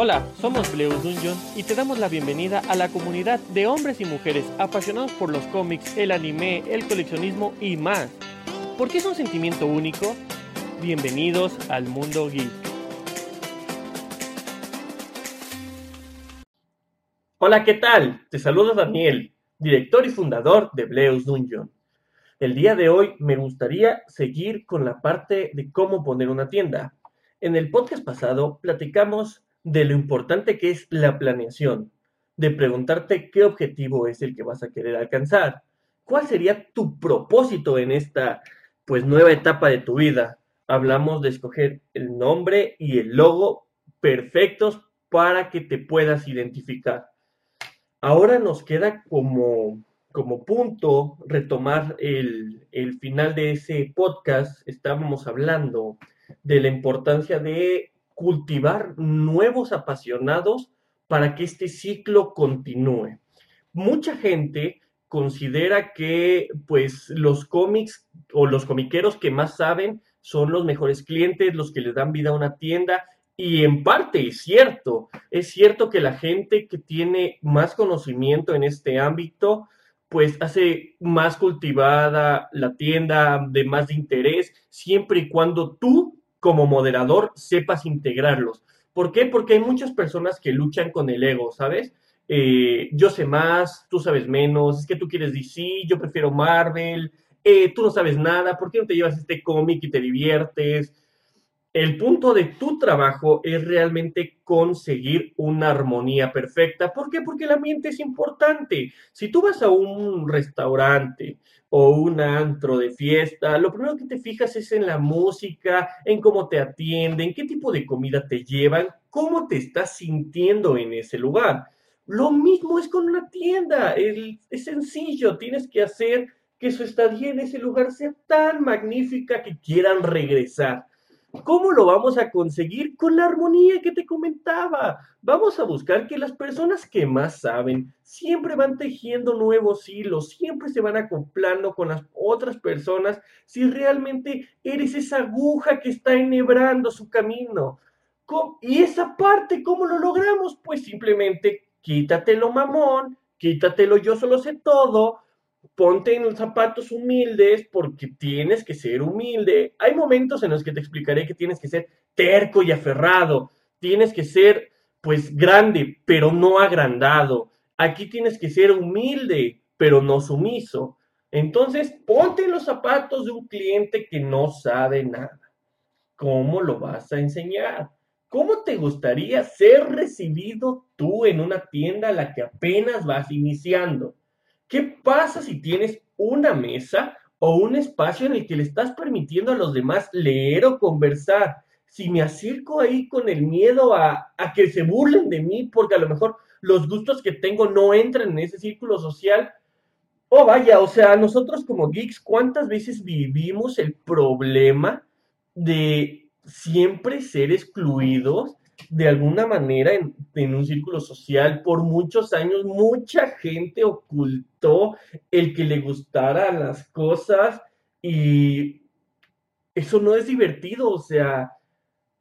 Hola, somos Bleus Dungeon y te damos la bienvenida a la comunidad de hombres y mujeres apasionados por los cómics, el anime, el coleccionismo y más. ¿Por qué es un sentimiento único? Bienvenidos al mundo geek. Hola, ¿qué tal? Te saludo Daniel, director y fundador de Bleus Dungeon. El día de hoy me gustaría seguir con la parte de cómo poner una tienda. En el podcast pasado platicamos de lo importante que es la planeación, de preguntarte qué objetivo es el que vas a querer alcanzar, cuál sería tu propósito en esta pues nueva etapa de tu vida. Hablamos de escoger el nombre y el logo perfectos para que te puedas identificar. Ahora nos queda como como punto retomar el, final de ese podcast, estábamos hablando de la importancia de cultivar nuevos apasionados para que este ciclo continúe. Mucha gente considera que pues los cómics o los comiqueros que más saben son los mejores clientes, los que le dan vida a una tienda y en parte es cierto, es cierto que la gente que tiene más conocimiento en este ámbito pues hace más cultivada la tienda, de más interés, siempre y cuando tú como moderador sepas integrarlos. ¿Por qué? Porque hay muchas personas que luchan con el ego, ¿sabes? Eh, yo sé más, tú sabes menos, es que tú quieres DC, yo prefiero Marvel, eh, tú no sabes nada, ¿por qué no te llevas este cómic y te diviertes? El punto de tu trabajo es realmente conseguir una armonía perfecta. ¿Por qué? Porque el ambiente es importante. Si tú vas a un restaurante o un antro de fiesta, lo primero que te fijas es en la música, en cómo te atienden, qué tipo de comida te llevan, cómo te estás sintiendo en ese lugar. Lo mismo es con una tienda. es sencillo, tienes que hacer que su estadía en ese lugar sea tan magnífica que quieran regresar. ¿Cómo lo vamos a conseguir? Con la armonía que te comentaba. Vamos a buscar que las personas que más saben siempre van tejiendo nuevos hilos, siempre se van acoplando con las otras personas si realmente eres esa aguja que está enhebrando su camino. Y esa parte, ¿cómo lo logramos? Pues simplemente quítatelo mamón, quítatelo yo solo sé todo, ponte en los zapatos humildes porque tienes que ser humilde. Hay momentos en los que te explicaré que tienes que ser terco y aferrado, tienes que ser pues grande, pero no agrandado. Aquí tienes que ser humilde, pero no sumiso. Entonces, ponte en los zapatos de un cliente que no sabe nada. ¿Cómo lo vas a enseñar? ¿Cómo te gustaría ser recibido tú en una tienda a la que apenas vas iniciando? ¿Qué pasa si tienes una mesa o un espacio en el que le estás permitiendo a los demás leer o conversar? Si me acerco ahí con el miedo a, que se burlen de mí porque a lo mejor los gustos que tengo no entran en ese círculo social, oh vaya, o sea, nosotros como geeks, ¿cuántas veces vivimos el problema de siempre ser excluidos de alguna manera en, un círculo social por muchos años mucha gente ocultó el que le gustaran las cosas y eso no es divertido, o sea,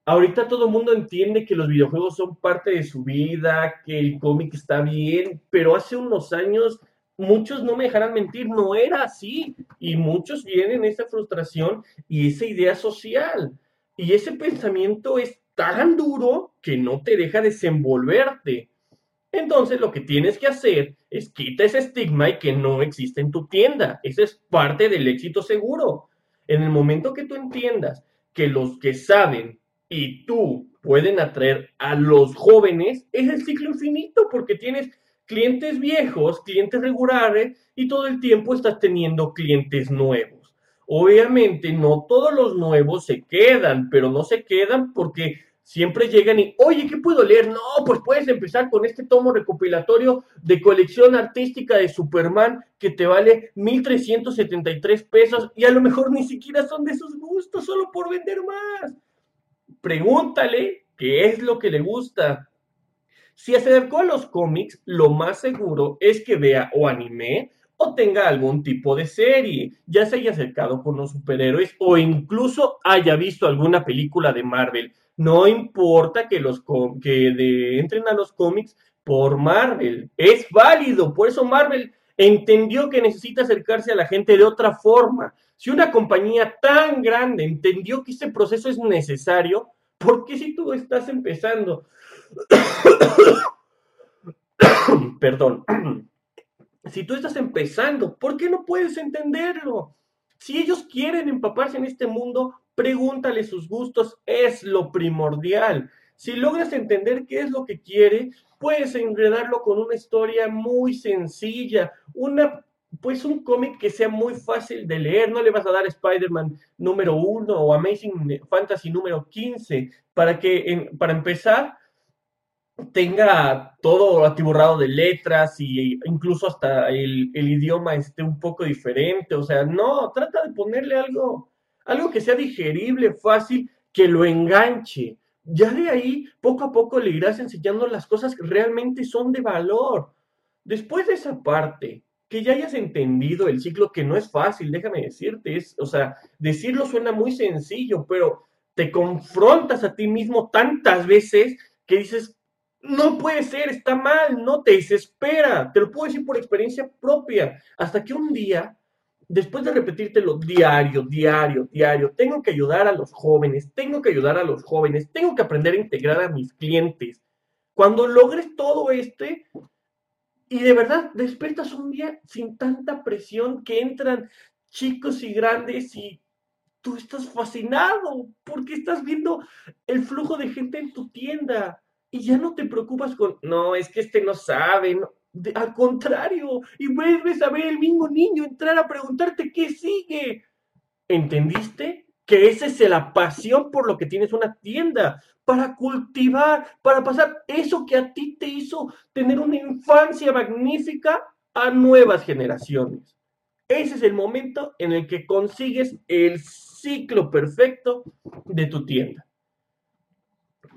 ahorita todo el mundo entiende que los videojuegos son parte de su vida, que el cómic está bien, pero hace unos años muchos no me dejarán mentir, no era así y muchos vienen esa frustración y esa idea social. Y ese pensamiento es tan duro que no te deja desenvolverte. Entonces lo que tienes que hacer es quita ese estigma y que no existe en tu tienda. Esa es parte del éxito seguro. En el momento que tú entiendas que los que saben y tú pueden atraer a los jóvenes, es el ciclo infinito porque tienes clientes viejos, clientes regulares y todo el tiempo estás teniendo clientes nuevos. Obviamente no todos los nuevos se quedan, pero no se quedan porque siempre llegan y, oye, ¿qué puedo leer? No, pues puedes empezar con este tomo recopilatorio de colección artística de Superman que te vale 1.373 pesos y a lo mejor ni siquiera son de sus gustos, solo por vender más. Pregúntale qué es lo que le gusta. Si se acercó a los cómics, lo más seguro es que vea o anime o tenga algún tipo de serie, ya se haya acercado con los superhéroes o incluso haya visto alguna película de Marvel. No importa que los que entren a los cómics por Marvel, es válido, por eso Marvel entendió que necesita acercarse a la gente de otra forma. Si una compañía tan grande entendió que este proceso es necesario, ¿por qué si tú estás empezando? Perdón. Si tú estás empezando, ¿por qué no puedes entenderlo? Si ellos quieren empaparse en este mundo, pregúntale sus gustos, es lo primordial. Si logras entender qué es lo que quiere, puedes enredarlo con una historia muy sencilla, una pues un cómic que sea muy fácil de leer, no le vas a dar Spider-Man número uno o Amazing Fantasy número 15 para que para empezar tenga todo atiborrado de letras y incluso hasta el, el, idioma esté un poco diferente, o sea, no, trata de ponerle algo, algo que sea digerible, fácil, que lo enganche. Ya de ahí, poco a poco le irás enseñando las cosas que realmente son de valor. Después de esa parte, que ya hayas entendido el ciclo, que no es fácil, déjame decirte, es, o sea, decirlo suena muy sencillo, pero te confrontas a ti mismo tantas veces que dices, no puede ser, está mal, no te desespera, te lo puedo decir por experiencia propia, hasta que un día, después de repetírtelo diario, diario, diario, tengo que ayudar a los jóvenes, tengo que ayudar a los jóvenes, tengo que aprender a integrar a mis clientes. Cuando logres todo este, y de verdad despiertas un día sin tanta presión que entran chicos y grandes y tú estás fascinado porque estás viendo el flujo de gente en tu tienda y ya no te preocupas con, no, es que este no sabe, al contrario, y vuelves a ver el mismo niño entrar a preguntarte qué sigue. ¿Entendiste? Que esa es la pasión por lo que tienes una tienda, para cultivar, para pasar eso que a ti te hizo tener una infancia magnífica a nuevas generaciones. Ese es el momento en el que consigues el ciclo perfecto de tu tienda.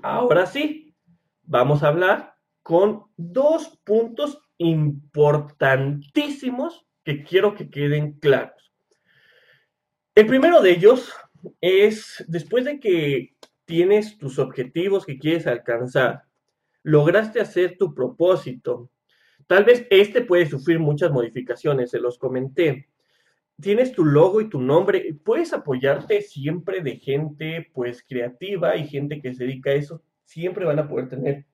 Ahora sí, vamos a hablar con dos puntos importantísimos que quiero que queden claros. El primero de ellos es, después de que tienes tus objetivos que quieres alcanzar, lograste hacer tu propósito, tal vez este puede sufrir muchas modificaciones, se los comenté. Tienes tu logo y tu nombre, puedes apoyarte siempre de gente pues creativa y gente que se dedica a eso siempre van a poder tener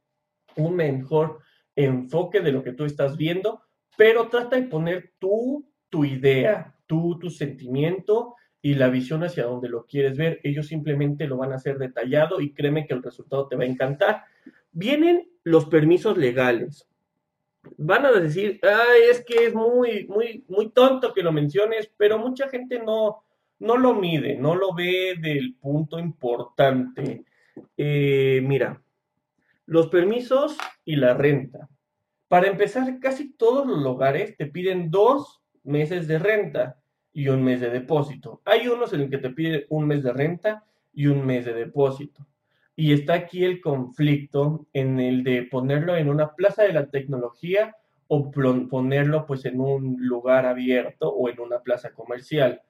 un mejor enfoque de lo que tú estás viendo, pero trata de poner tú, tu idea, tú, tu sentimiento y la visión hacia donde lo quieres ver. Ellos simplemente lo van a hacer detallado y créeme que el resultado te va a encantar. Vienen los permisos legales. Van a decir, Ay, es que es muy, muy, muy tonto que lo menciones, pero mucha gente no, no lo mide, no lo ve del punto importante. Eh, mira, los permisos y la renta. Para empezar, casi todos los lugares te piden dos meses de renta y un mes de depósito. Hay unos en el que te piden un mes de renta y un mes de depósito. Y está aquí el conflicto en el de ponerlo en una plaza de la tecnología o ponerlo pues en un lugar abierto o en una plaza comercial.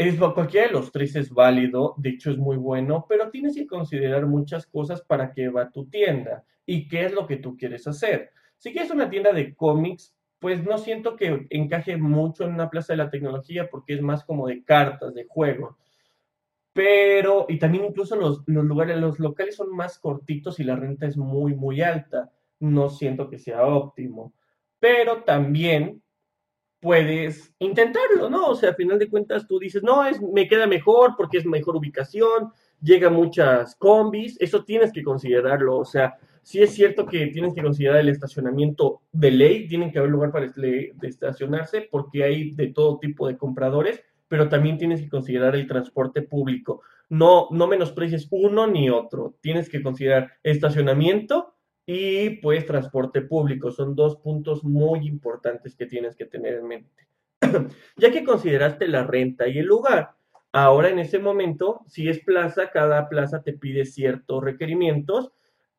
Es, cualquiera de los tres es válido, de hecho es muy bueno, pero tienes que considerar muchas cosas para que va tu tienda y qué es lo que tú quieres hacer. Si quieres una tienda de cómics, pues no siento que encaje mucho en una plaza de la tecnología porque es más como de cartas, de juego. Pero, y también incluso los, los lugares, los locales son más cortitos y la renta es muy, muy alta. No siento que sea óptimo. Pero también puedes intentarlo, ¿no? O sea, a final de cuentas tú dices, no, es, me queda mejor porque es mejor ubicación, llega muchas combis, eso tienes que considerarlo, o sea, sí es cierto que tienes que considerar el estacionamiento de ley, tienen que haber lugar para estacionarse porque hay de todo tipo de compradores, pero también tienes que considerar el transporte público. No, no menosprecies uno ni otro, tienes que considerar estacionamiento, y pues transporte público. Son dos puntos muy importantes que tienes que tener en mente. ya que consideraste la renta y el lugar, ahora en ese momento, si es plaza, cada plaza te pide ciertos requerimientos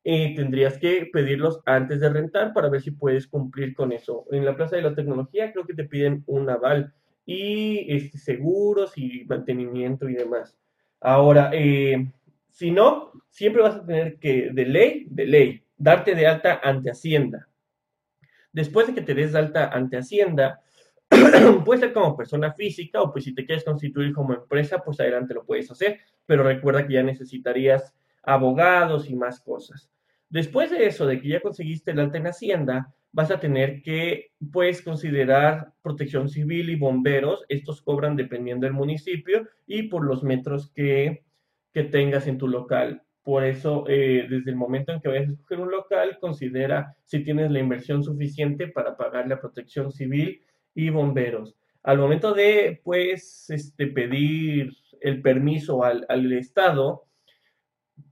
eh, tendrías que pedirlos antes de rentar para ver si puedes cumplir con eso. En la Plaza de la Tecnología creo que te piden un aval y este, seguros y mantenimiento y demás. Ahora, eh, si no, siempre vas a tener que, de ley, de ley, darte de alta ante Hacienda. Después de que te des de alta ante Hacienda, puede ser como persona física o pues si te quieres constituir como empresa, pues adelante lo puedes hacer, pero recuerda que ya necesitarías abogados y más cosas. Después de eso, de que ya conseguiste el alta en Hacienda, vas a tener que, pues, considerar protección civil y bomberos. Estos cobran dependiendo del municipio y por los metros que, que tengas en tu local. Por eso, eh, desde el momento en que vayas a escoger un local, considera si tienes la inversión suficiente para pagar la protección civil y bomberos. Al momento de, pues, este, pedir el permiso al, al Estado,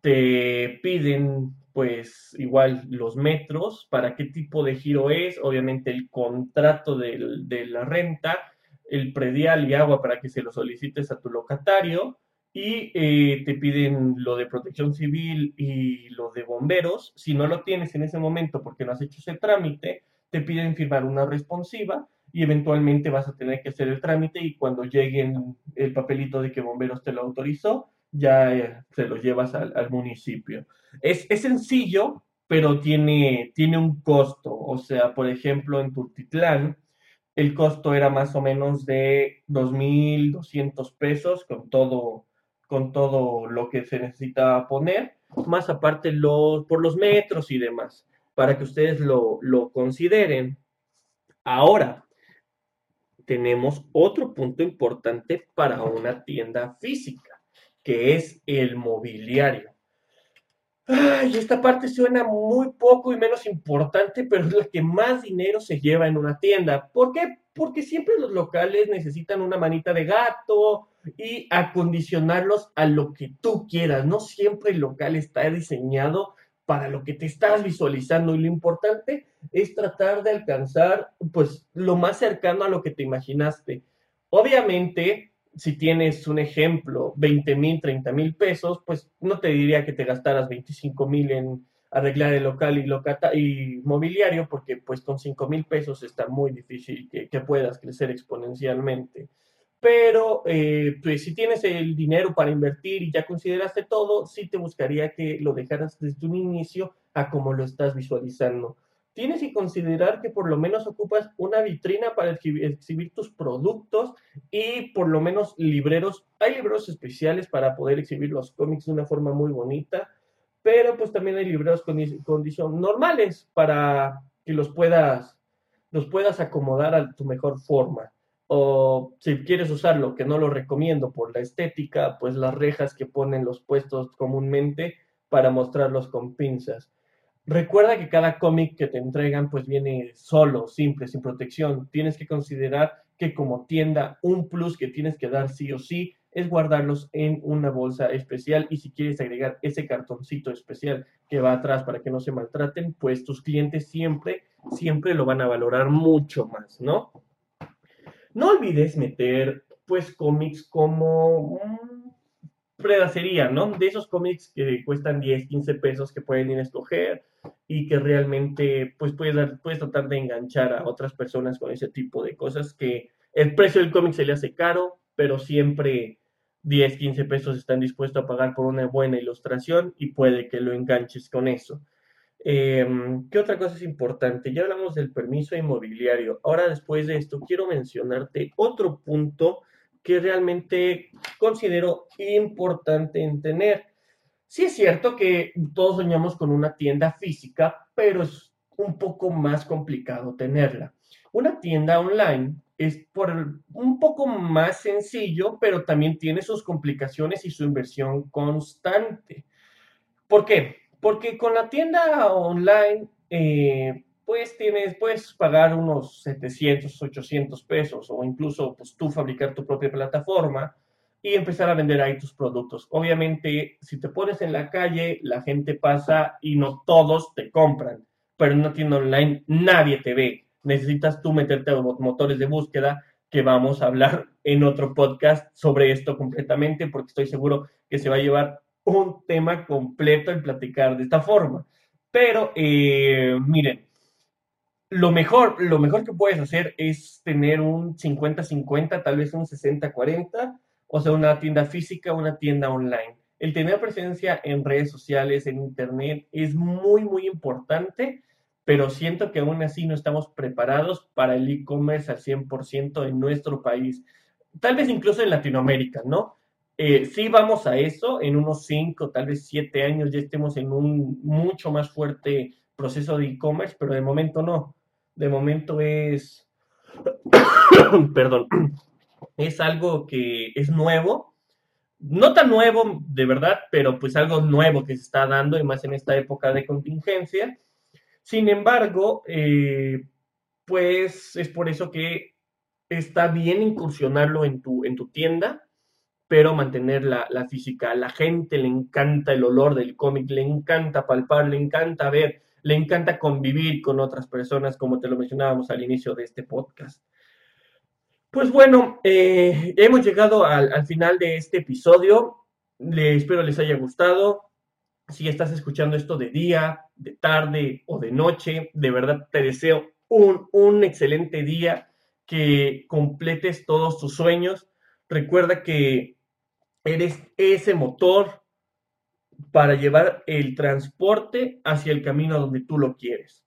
te piden pues igual los metros, para qué tipo de giro es, obviamente el contrato de la renta, el predial y agua para que se lo solicites a tu locatario y eh, te piden lo de protección civil y lo de bomberos. Si no lo tienes en ese momento porque no has hecho ese trámite, te piden firmar una responsiva y eventualmente vas a tener que hacer el trámite y cuando llegue el papelito de que bomberos te lo autorizó, ya eh, se lo llevas al, municipio. Es, sencillo, pero tiene, tiene un costo. O sea, por ejemplo, en Tultitlán, el costo era más o menos de 2.200 pesos con todo, con todo lo que se necesita poner, más aparte los, por los metros y demás, para que ustedes lo, lo consideren. Ahora, tenemos otro punto importante para una tienda física que es el mobiliario. Ay, esta parte suena muy poco y menos importante, pero es la que más dinero se lleva en una tienda. ¿Por qué? Porque siempre los locales necesitan una manita de gato y acondicionarlos a lo que tú quieras. No siempre el local está diseñado para lo que te estás visualizando y lo importante es tratar de alcanzar pues lo más cercano a lo que te imaginaste. Obviamente, si tienes un ejemplo, 20 mil, 30 mil pesos, pues no te diría que te gastaras 25 mil en arreglar el local y, locata y mobiliario, porque pues con 5 mil pesos está muy difícil que, puedas crecer exponencialmente. Pero eh, pues si tienes el dinero para invertir y ya consideraste todo, sí te buscaría que lo dejaras desde un inicio a como lo estás visualizando tienes que considerar que por lo menos ocupas una vitrina para exhibir, tus productos y por lo menos libreros. Hay libreros especiales para poder exhibir los cómics de una forma muy bonita, pero pues también hay libreros con condiciones normales para que los puedas, los puedas acomodar a tu mejor forma. O si quieres usarlo, que no lo recomiendo por la estética, pues las rejas que ponen los puestos comúnmente para mostrarlos con pinzas Recuerda que cada cómic que te entregan pues viene solo, simple, sin protección. Tienes que considerar que como tienda un plus que tienes que dar sí o sí es guardarlos en una bolsa especial y si quieres agregar ese cartoncito especial que va atrás para que no se maltraten, pues tus clientes siempre, siempre lo van a valorar mucho más, ¿no? No olvides meter pues cómics como predacería, ¿no? De esos cómics que cuestan 10, 15 pesos que pueden ir a escoger y que realmente pues puedes, puedes tratar de enganchar a otras personas con ese tipo de cosas que el precio del cómic se le hace caro, pero siempre 10, 15 pesos están dispuestos a pagar por una buena ilustración y puede que lo enganches con eso. Em, ¿Qué otra cosa es importante? Ya hablamos del permiso inmobiliario. Ahora, después de esto, quiero mencionarte otro punto que realmente considero importante en tener. Sí es cierto que todos soñamos con una tienda física, pero es un poco más complicado tenerla. Una tienda online es por un poco más sencillo, pero también tiene sus complicaciones y su inversión constante. ¿Por qué? Porque con la tienda online, eh, pues tienes, puedes pagar unos 700, 800 pesos o incluso pues tú fabricar tu propia plataforma y empezar a vender ahí tus productos. Obviamente, si te pones en la calle, la gente pasa y no todos te compran, pero en una tienda online nadie te ve. Necesitas tú meterte a los motores de búsqueda, que vamos a hablar en otro podcast sobre esto completamente, porque estoy seguro que se va a llevar un tema completo el platicar de esta forma. Pero, eh, miren, lo mejor, lo mejor que puedes hacer es tener un 50-50, tal vez un 60-40, o sea, una tienda física, una tienda online. El tener presencia en redes sociales, en Internet, es muy, muy importante, pero siento que aún así no estamos preparados para el e-commerce al 100% en nuestro país. Tal vez incluso en Latinoamérica, ¿no? Eh, sí vamos a eso, en unos 5, tal vez 7 años ya estemos en un mucho más fuerte proceso de e-commerce, pero de momento no. De momento es, perdón, es algo que es nuevo, no tan nuevo de verdad, pero pues algo nuevo que se está dando y más en esta época de contingencia. Sin embargo, eh, pues es por eso que está bien incursionarlo en tu, en tu tienda pero mantener la, física. A la gente le encanta el olor del cómic, le encanta palpar, le encanta ver, le encanta convivir con otras personas, como te lo mencionábamos al inicio de este podcast. Pues bueno, eh, hemos llegado al, final de este episodio. Le, espero les haya gustado. Si estás escuchando esto de día, de tarde o de noche, de verdad te deseo un, un excelente día, que completes todos tus sueños. Recuerda que eres ese motor para llevar el transporte hacia el camino donde tú lo quieres.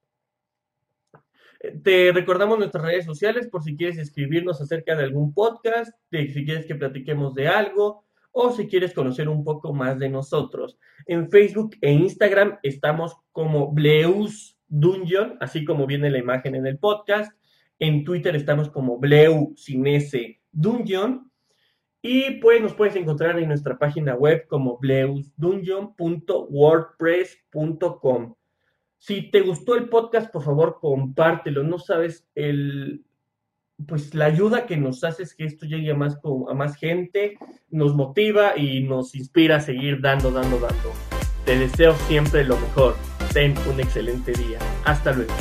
Te recordamos nuestras redes sociales por si quieres escribirnos acerca de algún podcast, si quieres que platiquemos de algo o si quieres conocer un poco más de nosotros. En Facebook e Instagram estamos como Bleus Dungeon, así como viene la imagen en el podcast. En Twitter estamos como Bleu Dungeon y pues nos puedes encontrar en nuestra página web como bleusdungeon.wordpress.com. Si te gustó el podcast, por favor, compártelo. No sabes el pues la ayuda que nos hace es que esto llegue a más, a más gente, nos motiva y nos inspira a seguir dando, dando, dando. Te deseo siempre lo mejor. Ten un excelente día. Hasta luego.